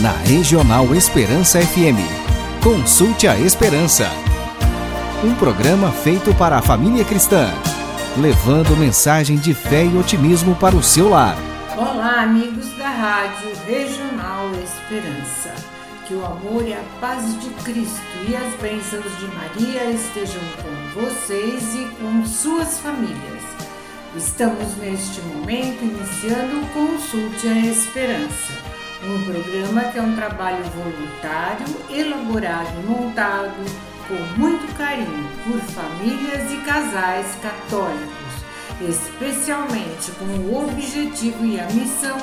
na Regional Esperança FM. Consulte a Esperança. Um programa feito para a família cristã, levando mensagem de fé e otimismo para o seu lar. Olá, amigos da Rádio Regional Esperança. Que o amor e a paz de Cristo e as bênçãos de Maria estejam com vocês e com suas famílias. Estamos neste momento iniciando o Consulte a Esperança um programa que é um trabalho voluntário, elaborado e montado com muito carinho por famílias e casais católicos, especialmente com o objetivo e a missão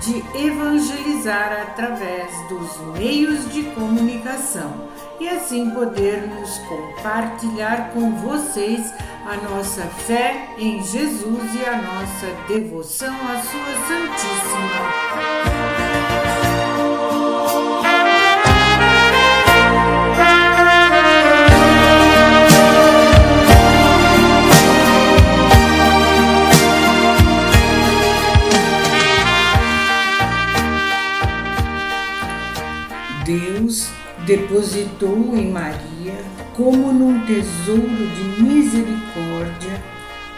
de evangelizar através dos meios de comunicação e assim podermos compartilhar com vocês a nossa fé em Jesus e a nossa devoção à Sua Santíssima. Depositou em Maria, como num tesouro de misericórdia,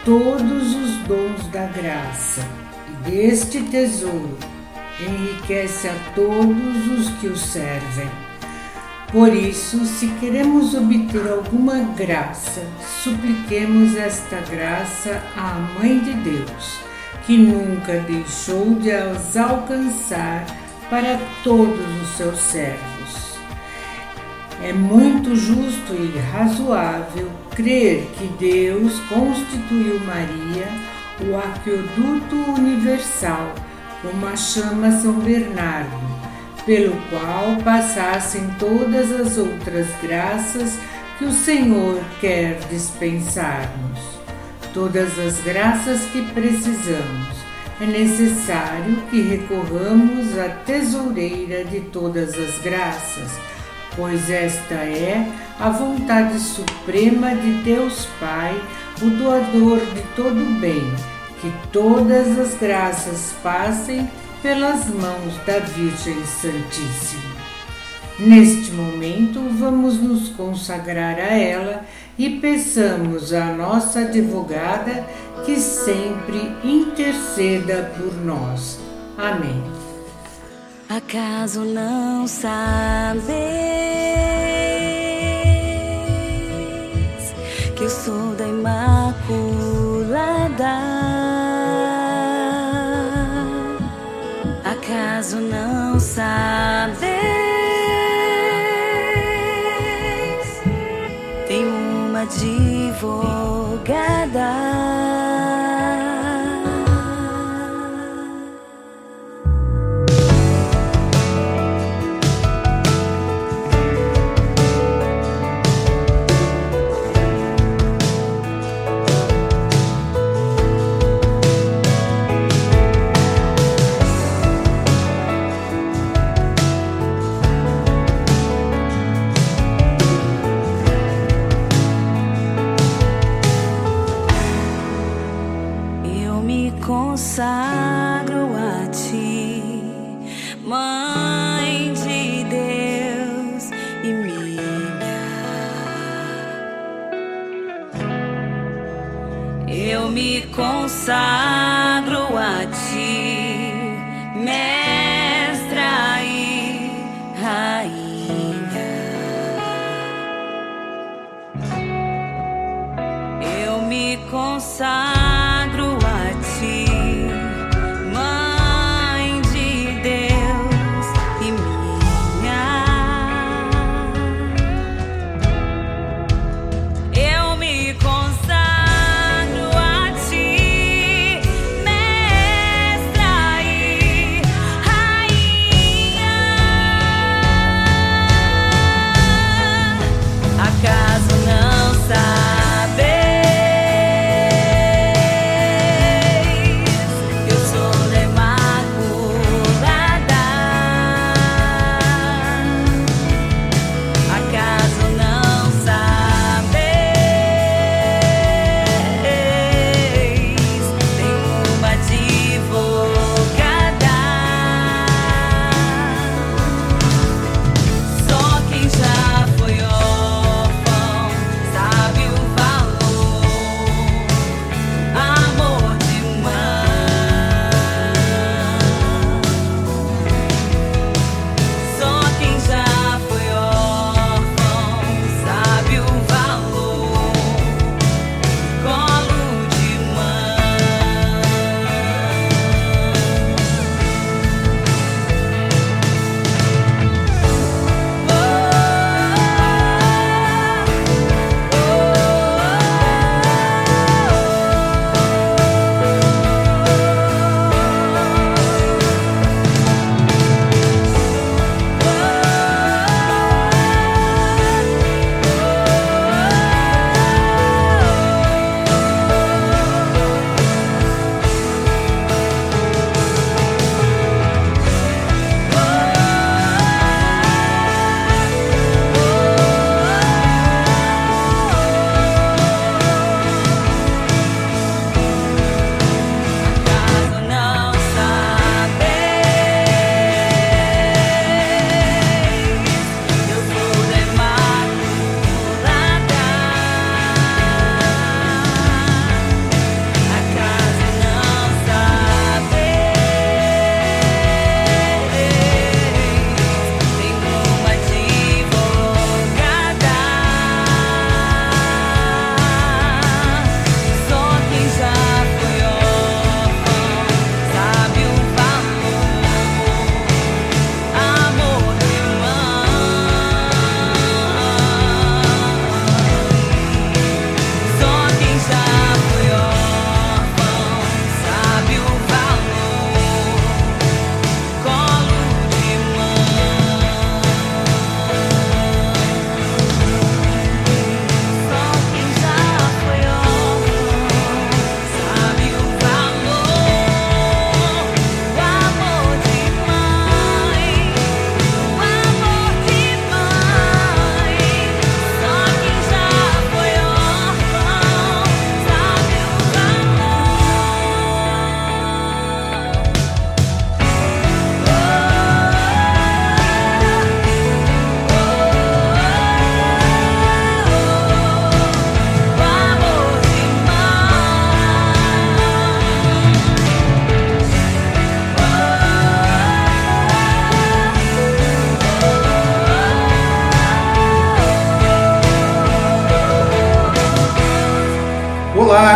todos os dons da graça, e deste tesouro enriquece a todos os que o servem. Por isso, se queremos obter alguma graça, supliquemos esta graça à Mãe de Deus, que nunca deixou de as alcançar para todos os seus servos. É muito justo e razoável crer que Deus constituiu Maria o aqueduto universal, como a chama São Bernardo, pelo qual passassem todas as outras graças que o Senhor quer dispensar-nos. Todas as graças que precisamos. É necessário que recorramos à tesoureira de todas as graças pois esta é a vontade suprema de Deus Pai, o doador de todo o bem, que todas as graças passem pelas mãos da Virgem Santíssima. Neste momento, vamos nos consagrar a ela e peçamos à nossa advogada que sempre interceda por nós. Amém. Acaso não sabes que eu sou da Imaculada? Acaso não sabes? Tem uma advogada.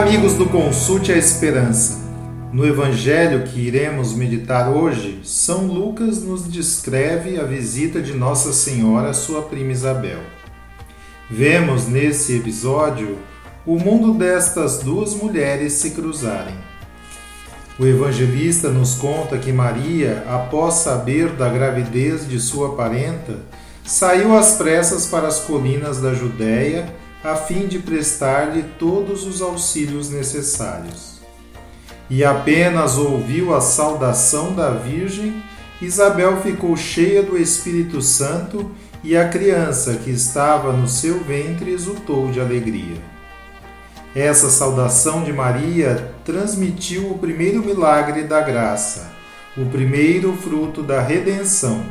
Amigos do Consulte a Esperança. No evangelho que iremos meditar hoje, São Lucas nos descreve a visita de Nossa Senhora à sua prima Isabel. Vemos nesse episódio o mundo destas duas mulheres se cruzarem. O evangelista nos conta que Maria, após saber da gravidez de sua parenta, saiu às pressas para as colinas da Judéia a fim de prestar-lhe todos os auxílios necessários. E apenas ouviu a saudação da Virgem, Isabel ficou cheia do Espírito Santo e a criança que estava no seu ventre exultou de alegria. Essa saudação de Maria transmitiu o primeiro milagre da graça, o primeiro fruto da redenção,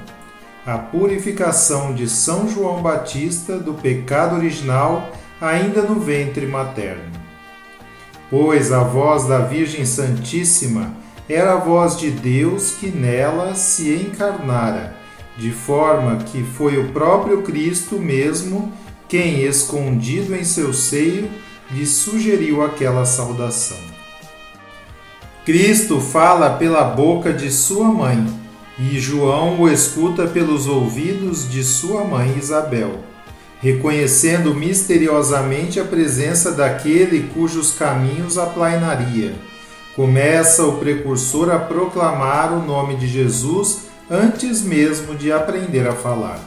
a purificação de São João Batista do pecado original ainda no ventre materno. Pois a voz da Virgem Santíssima era a voz de Deus que nela se encarnara, de forma que foi o próprio Cristo mesmo quem, escondido em seu seio, lhe sugeriu aquela saudação. Cristo fala pela boca de sua mãe, e João o escuta pelos ouvidos de sua mãe Isabel reconhecendo misteriosamente a presença daquele cujos caminhos aplainaria. Começa o precursor a proclamar o nome de Jesus antes mesmo de aprender a falar.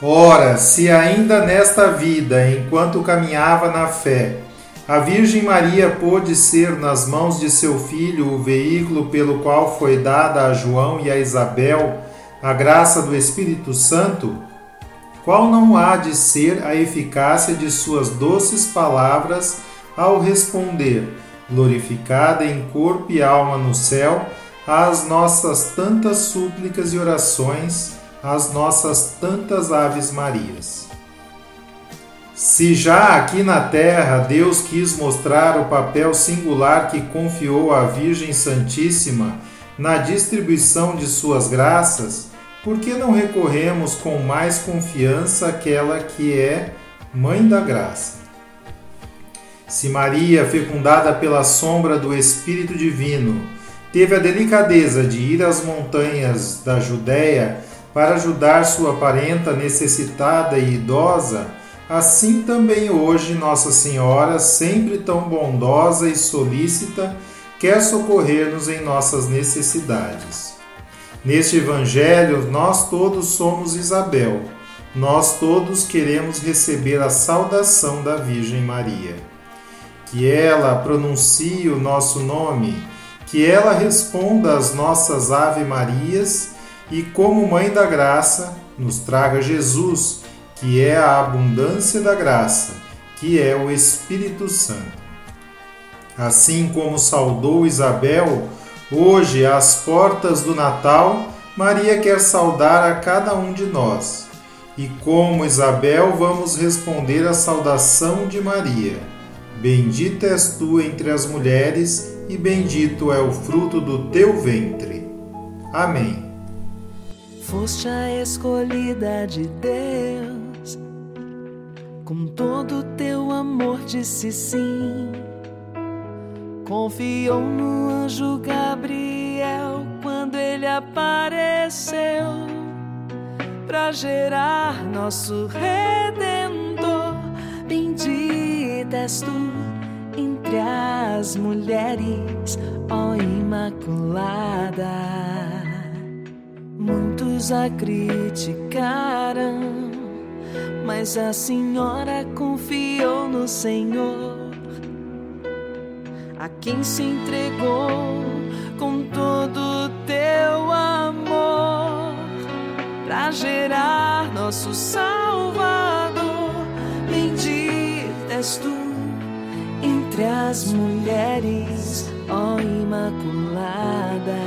Ora, se ainda nesta vida, enquanto caminhava na fé, a Virgem Maria pôde ser nas mãos de seu filho o veículo pelo qual foi dada a João e a Isabel a graça do Espírito Santo, qual não há de ser a eficácia de suas doces palavras ao responder, glorificada em corpo e alma no céu, às nossas tantas súplicas e orações, às nossas tantas Aves Marias. Se já aqui na terra Deus quis mostrar o papel singular que confiou à Virgem Santíssima na distribuição de suas graças, por que não recorremos com mais confiança àquela que é Mãe da Graça? Se Maria, fecundada pela sombra do Espírito Divino, teve a delicadeza de ir às montanhas da Judéia para ajudar sua parenta necessitada e idosa, assim também hoje Nossa Senhora, sempre tão bondosa e solícita, quer socorrer-nos em nossas necessidades. Neste Evangelho, nós todos somos Isabel. Nós todos queremos receber a saudação da Virgem Maria. Que ela pronuncie o nosso nome, que ela responda às nossas Ave Marias e, como Mãe da Graça, nos traga Jesus, que é a abundância da graça, que é o Espírito Santo. Assim como saudou Isabel, Hoje, às portas do Natal, Maria quer saudar a cada um de nós. E como Isabel, vamos responder à saudação de Maria. Bendita és tu entre as mulheres, e bendito é o fruto do teu ventre. Amém. Foste a escolhida de Deus, com todo o teu amor disse sim Confiou no anjo Gabriel quando ele apareceu para gerar nosso redentor. Bendita és tu entre as mulheres, ó Imaculada. Muitos a criticaram, mas a senhora confiou no Senhor a quem se entregou com todo teu amor para gerar nosso Salvador. Bendita és tu entre as mulheres, ó Imaculada.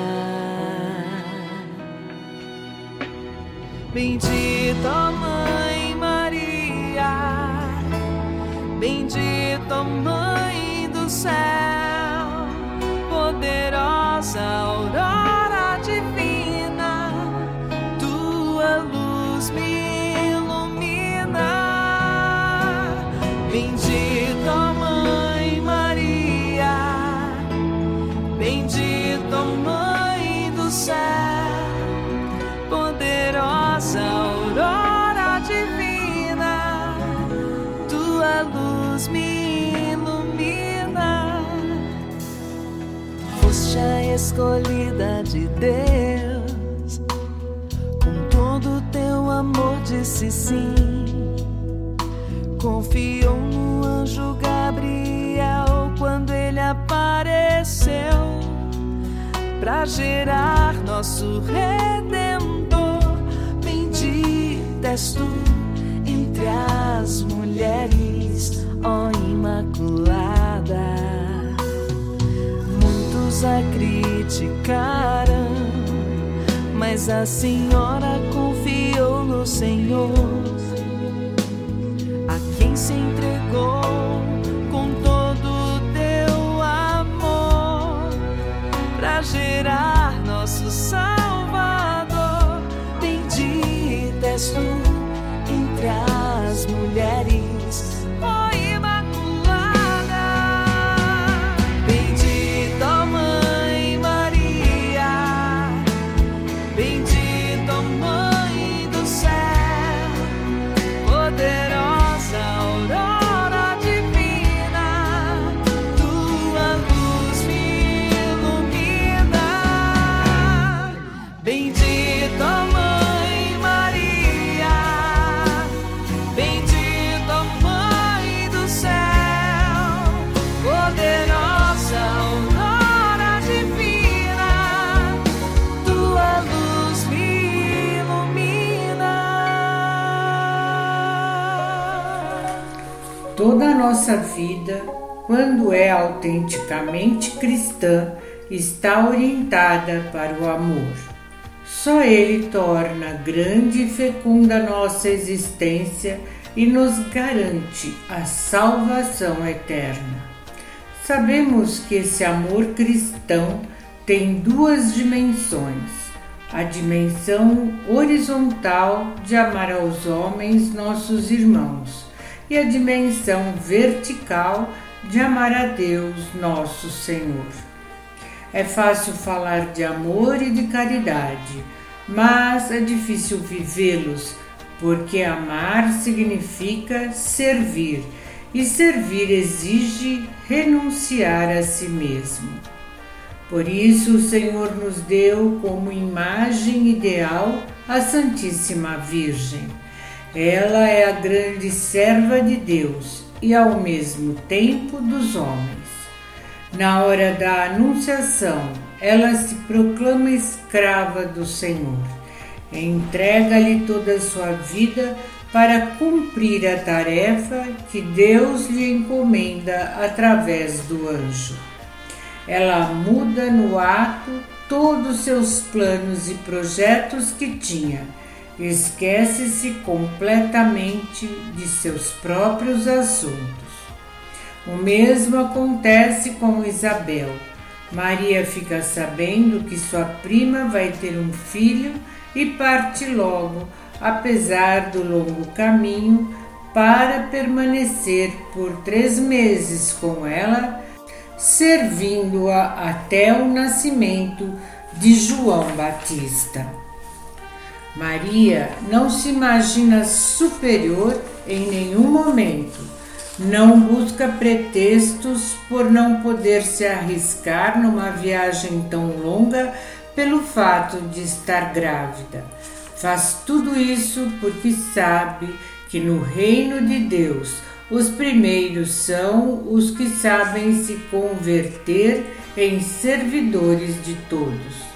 Bendita Mãe Maria, bendita Mãe do céu nossa aurora divina, tua luz me ilumina. Bendita Mãe Maria, bendita Mãe do céu, poderosa aurora divina, tua luz me ilumina. Escolhida de Deus, com todo teu amor disse sim. Confiou no anjo Gabriel quando ele apareceu para gerar nosso redentor. Bendita és tu entre as mulheres, ó Imaculada. Criticaram, mas a senhora confiou no Senhor, a quem se entregou com todo o teu amor para gerar nosso Salvador. Bendita és tu nossa vida, quando é autenticamente cristã, está orientada para o amor. Só ele torna grande e fecunda nossa existência e nos garante a salvação eterna. Sabemos que esse amor cristão tem duas dimensões: a dimensão horizontal de amar aos homens, nossos irmãos, e a dimensão vertical de amar a Deus, nosso Senhor. É fácil falar de amor e de caridade, mas é difícil vivê-los, porque amar significa servir, e servir exige renunciar a si mesmo. Por isso, o Senhor nos deu como imagem ideal a Santíssima Virgem. Ela é a grande serva de Deus e, ao mesmo tempo, dos homens. Na hora da Anunciação, ela se proclama escrava do Senhor. Entrega-lhe toda a sua vida para cumprir a tarefa que Deus lhe encomenda através do anjo. Ela muda no ato todos os seus planos e projetos que tinha. Esquece-se completamente de seus próprios assuntos. O mesmo acontece com Isabel. Maria fica sabendo que sua prima vai ter um filho e parte logo, apesar do longo caminho, para permanecer por três meses com ela, servindo-a até o nascimento de João Batista. Maria não se imagina superior em nenhum momento, não busca pretextos por não poder se arriscar numa viagem tão longa pelo fato de estar grávida. Faz tudo isso porque sabe que no reino de Deus os primeiros são os que sabem se converter em servidores de todos.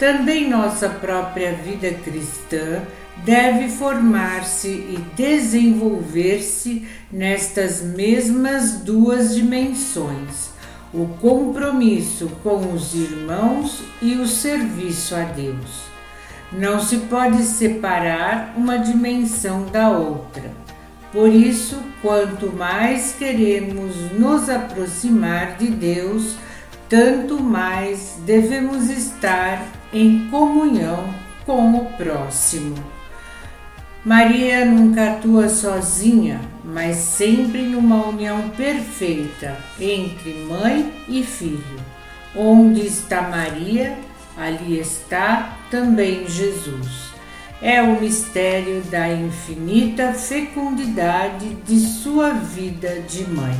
Também nossa própria vida cristã deve formar-se e desenvolver-se nestas mesmas duas dimensões: o compromisso com os irmãos e o serviço a Deus. Não se pode separar uma dimensão da outra. Por isso, quanto mais queremos nos aproximar de Deus, tanto mais devemos estar em comunhão com o próximo. Maria nunca atua sozinha, mas sempre numa união perfeita entre mãe e filho. Onde está Maria, ali está também Jesus. é o mistério da infinita fecundidade de sua vida de mãe.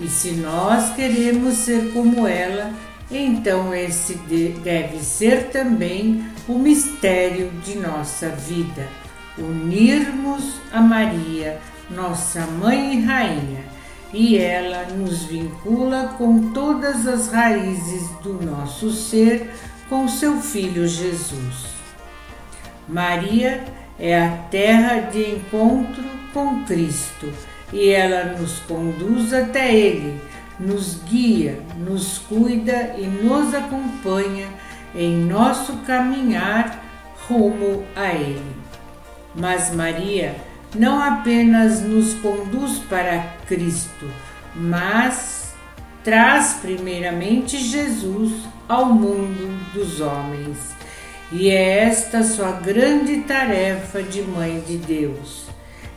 E se nós queremos ser como ela, então esse deve ser também o mistério de nossa vida, unirmos a Maria, nossa mãe e rainha, e ela nos vincula com todas as raízes do nosso ser com seu filho Jesus. Maria é a terra de encontro com Cristo e ela nos conduz até Ele, nos guia, nos cuida e nos acompanha em nosso caminhar rumo a Ele. Mas Maria não apenas nos conduz para Cristo, mas traz primeiramente Jesus ao mundo dos homens e é esta sua grande tarefa de Mãe de Deus.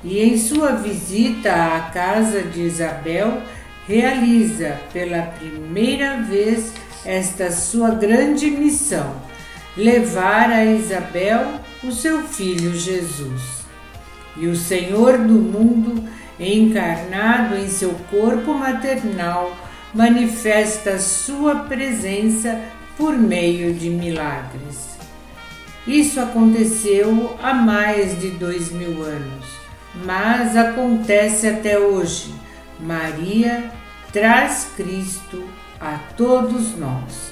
E em sua visita à casa de Isabel, realiza pela primeira vez esta sua grande missão: levar a Isabel o seu filho Jesus. E o Senhor do mundo, encarnado em seu corpo maternal, manifesta sua presença por meio de milagres. Isso aconteceu há mais de dois mil anos, mas acontece até hoje. Maria traz Cristo a todos nós.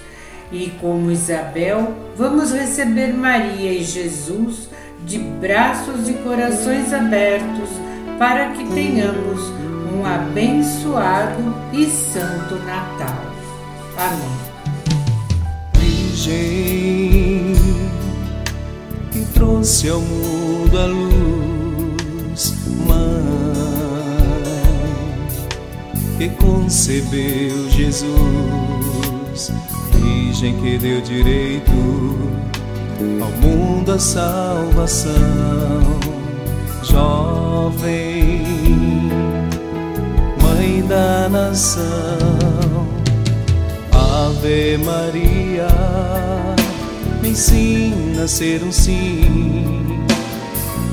E como Isabel, vamos receber Maria e Jesus de braços e corações abertos para que tenhamos um abençoado e santo Natal. Amém. trouxe ao mundo a luz, que concebeu Jesus, Virgem que deu direito ao mundo a salvação, jovem, Mãe da nação, Ave Maria me ensina a ser um sim.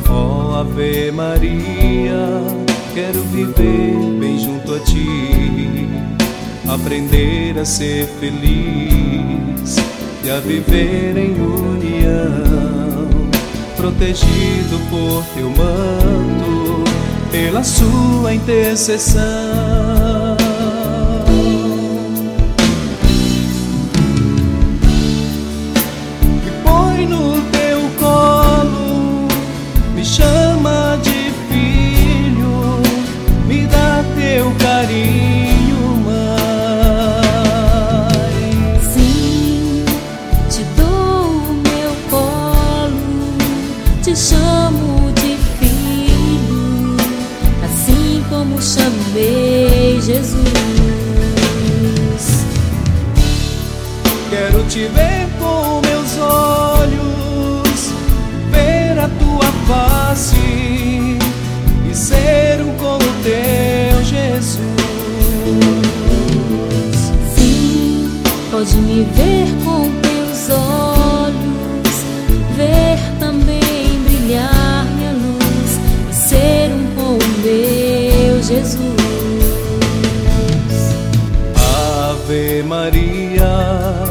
Oh Ave Maria, quero viver bem junto a ti, aprender a ser feliz e a viver em união, protegido por teu manto, pela sua intercessão. Me ver com teus olhos, ver também brilhar minha luz e ser um como meu Jesus. Ave Maria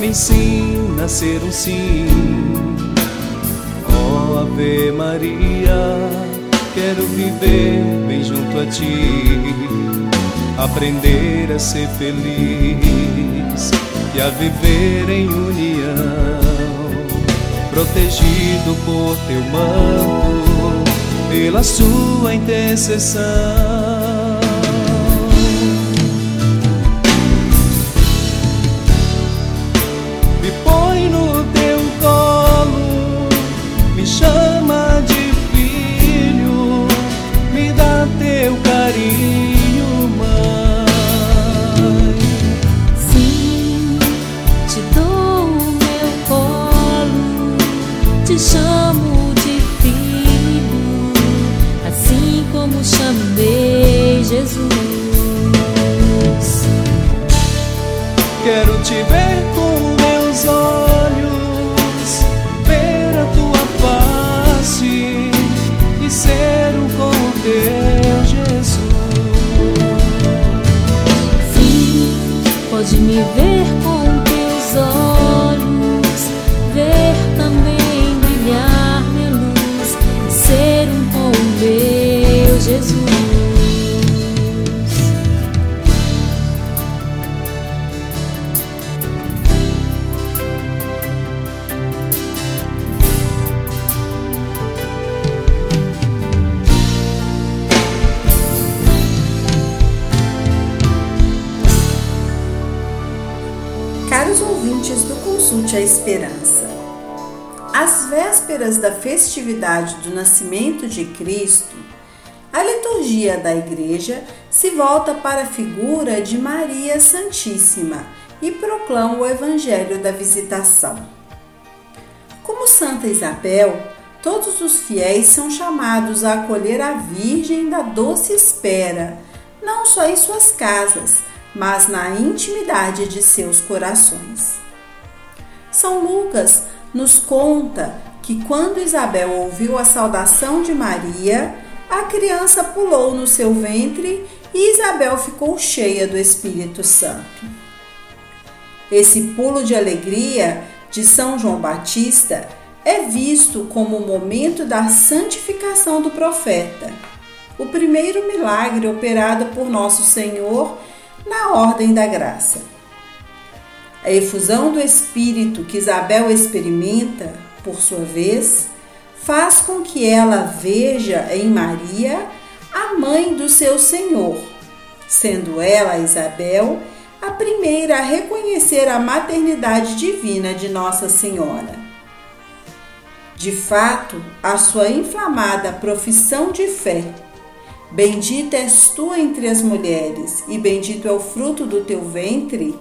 me ensina a ser um sim. Oh Ave Maria, quero viver bem junto a ti, aprender a ser feliz e a viver em união, protegido por teu manto, pela sua intercessão. chamo de filho, assim como chamei. Da festividade do nascimento de Cristo, a liturgia da Igreja se volta para a figura de Maria Santíssima e proclama o Evangelho da Visitação. Como Santa Isabel, todos os fiéis são chamados a acolher a Virgem da doce espera, não só em suas casas, mas na intimidade de seus corações. São Lucas nos conta que quando Isabel ouviu a saudação de Maria, a criança pulou no seu ventre e Isabel ficou cheia do Espírito Santo. Esse pulo de alegria de São João Batista é visto como o momento da santificação do profeta, o primeiro milagre operado por nosso Senhor na ordem da graça. A efusão do Espírito que Isabel experimenta, por sua vez, faz com que ela veja em Maria a mãe do seu Senhor, sendo ela, Isabel, a primeira a reconhecer a maternidade divina de Nossa Senhora. De fato, a sua inflamada profissão de fé, Bendita és tu entre as mulheres, e bendito é o fruto do teu ventre,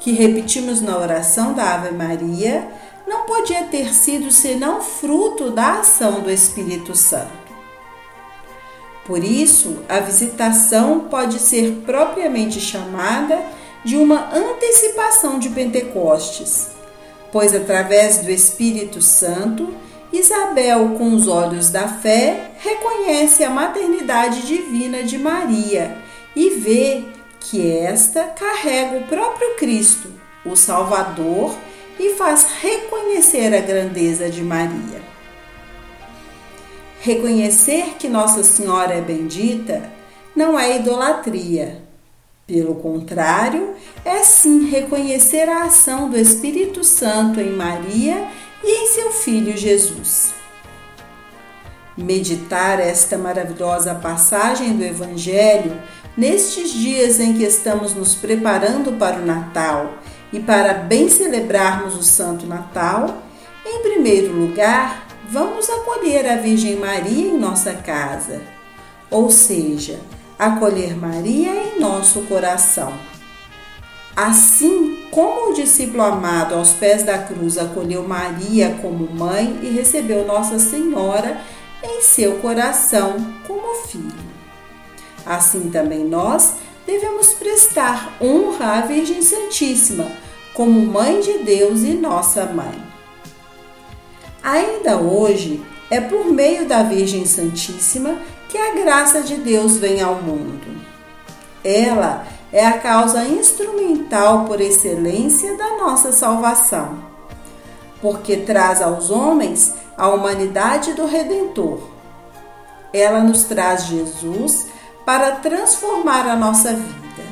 que repetimos na oração da Ave Maria, não podia ter sido senão fruto da ação do Espírito Santo. Por isso, a visitação pode ser propriamente chamada de uma antecipação de Pentecostes, pois através do Espírito Santo, Isabel, com os olhos da fé, reconhece a maternidade divina de Maria e vê que esta carrega o próprio Cristo, o Salvador, e faz reconhecer a grandeza de Maria. Reconhecer que Nossa Senhora é bendita não é idolatria. Pelo contrário, é sim reconhecer a ação do Espírito Santo em Maria e em seu Filho Jesus. Meditar esta maravilhosa passagem do Evangelho nestes dias em que estamos nos preparando para o Natal e para bem celebrarmos o Santo Natal, em primeiro lugar, vamos acolher a Virgem Maria em nossa casa, ou seja, acolher Maria em nosso coração. Assim como o discípulo amado aos pés da cruz acolheu Maria como mãe e recebeu Nossa Senhora em seu coração como filho. Assim também nós devemos prestar honra à Virgem Santíssima como Mãe de Deus e nossa mãe. Ainda hoje, é por meio da Virgem Santíssima que a graça de Deus vem ao mundo. Ela é a causa instrumental por excelência da nossa salvação, porque traz aos homens a humanidade do Redentor. Ela nos traz Jesus para transformar a nossa vida.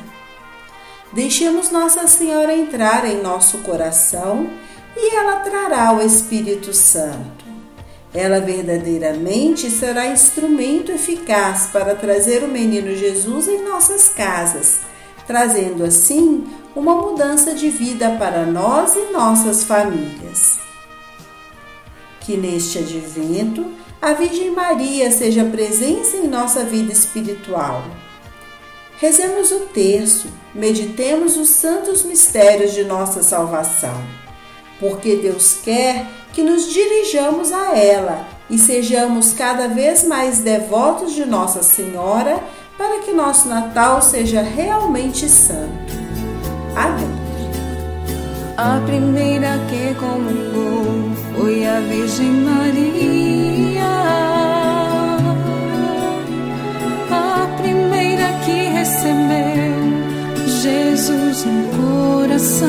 Deixemos Nossa Senhora entrar em nosso coração e ela trará o Espírito Santo. Ela verdadeiramente será instrumento eficaz para trazer o menino Jesus em nossas casas trazendo assim uma mudança de vida para nós e nossas famílias. Que neste advento a Virgem Maria seja presença em nossa vida espiritual. Rezemos o terço, meditemos os santos mistérios de nossa salvação, porque Deus quer que nos dirijamos a ela e sejamos cada vez mais devotos de Nossa Senhora para que nosso Natal seja realmente santo. Amém. A primeira que comungou foi a Virgem Maria. Que recebeu Jesus no coração.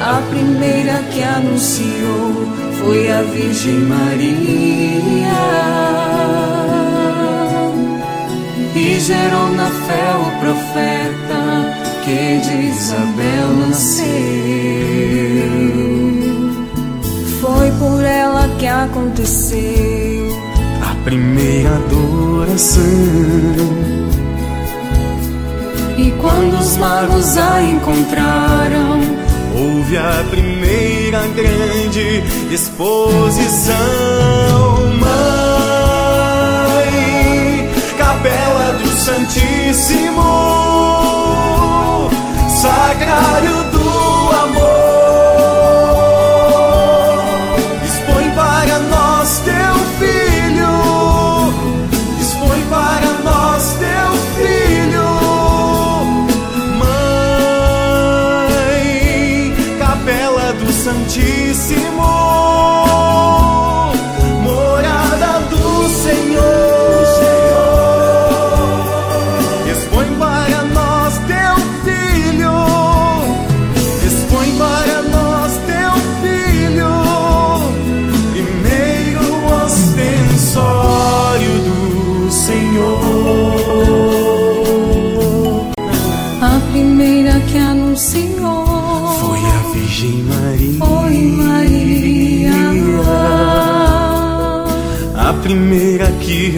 A primeira que anunciou foi a Virgem Maria e gerou na fé o profeta que de Isabel nasceu. Foi por ela que aconteceu primeira adoração. E quando os magos a encontraram, houve a primeira grande exposição. Mãe, capela do Santíssimo, sacrário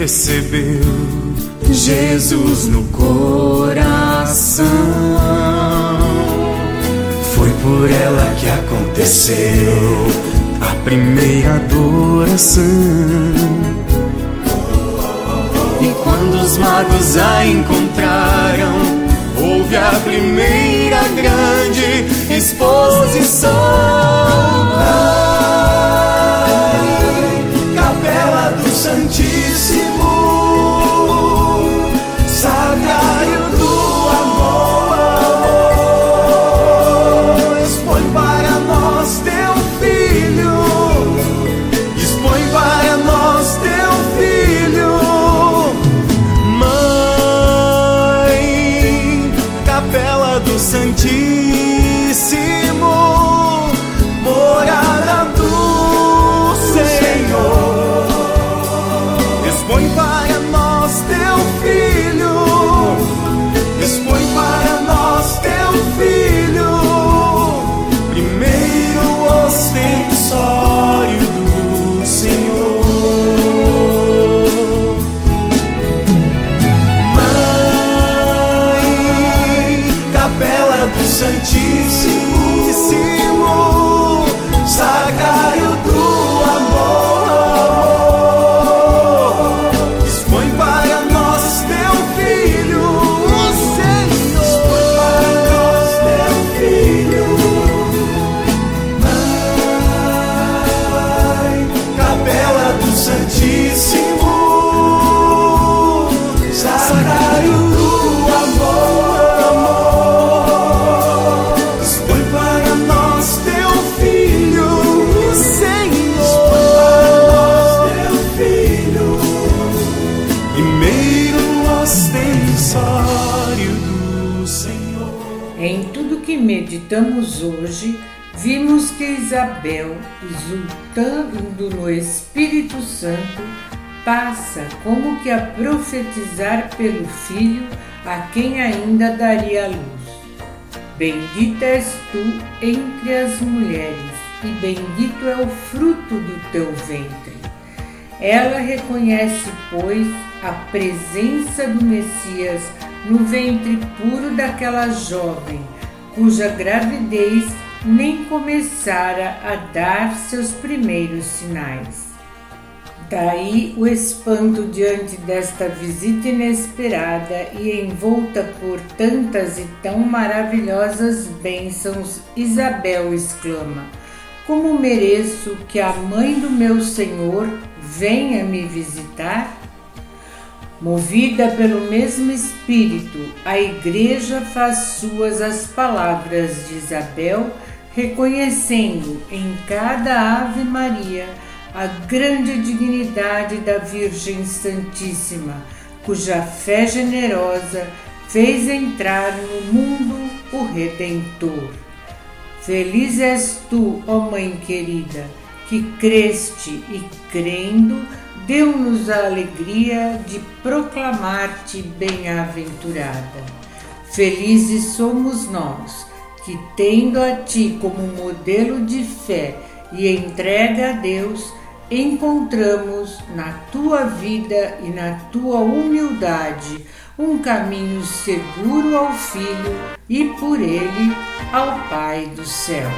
recebeu Jesus no coração. Foi por ela que aconteceu a primeira adoração. E quando os magos a encontraram, houve a primeira grande exposição. Ai, Capela do Santíssimo, Sacrário meditamos hoje, vimos que Isabel, exultando no Espírito Santo, passa como que a profetizar pelo filho a quem ainda daria luz. Bendita és tu entre as mulheres, e bendito é o fruto do teu ventre. Ela reconhece, pois, a presença do Messias no ventre puro daquela jovem, cuja gravidez nem começara a dar seus primeiros sinais. Daí o espanto diante desta visita inesperada e envolta por tantas e tão maravilhosas bênçãos, Isabel exclama: Como mereço que a mãe do meu Senhor venha me visitar? Movida pelo mesmo Espírito, a Igreja faz suas as palavras de Isabel, reconhecendo em cada Ave Maria a grande dignidade da Virgem Santíssima, cuja fé generosa fez entrar no mundo o Redentor. Feliz és tu, ó Mãe querida, que creste e crendo, deu-nos a alegria de proclamar-te bem-aventurada. Felizes somos nós, que tendo a ti como modelo de fé e entrega a Deus, encontramos na tua vida e na tua humildade um caminho seguro ao Filho e por ele ao Pai do céu.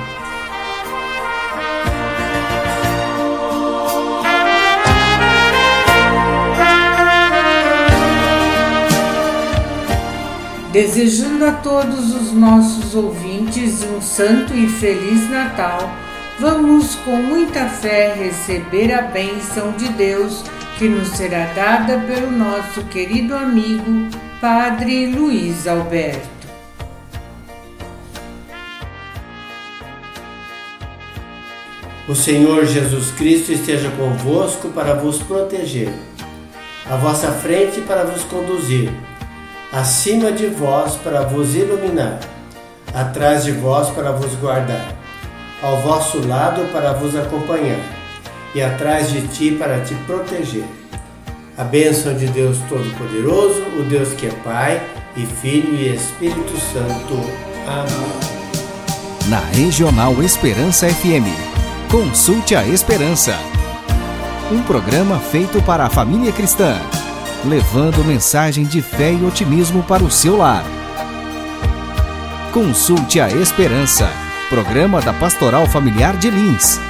Desejando a todos os nossos ouvintes um santo e feliz Natal, vamos com muita fé receber a bênção de Deus que nos será dada pelo nosso querido amigo Padre Luiz Alberto. O Senhor Jesus Cristo esteja convosco para vos proteger, à vossa frente para vos conduzir, acima de vós para vos iluminar, atrás de vós para vos guardar, ao vosso lado para vos acompanhar e atrás de ti para te proteger. A bênção de Deus Todo-Poderoso, o Deus que é Pai e Filho e Espírito Santo. Amém. Na Regional Esperança FM, consulte a Esperança. Um programa feito para a família cristã, levando mensagem de fé e otimismo para o seu lar. Consulte a Esperança, programa da Pastoral Familiar de Lins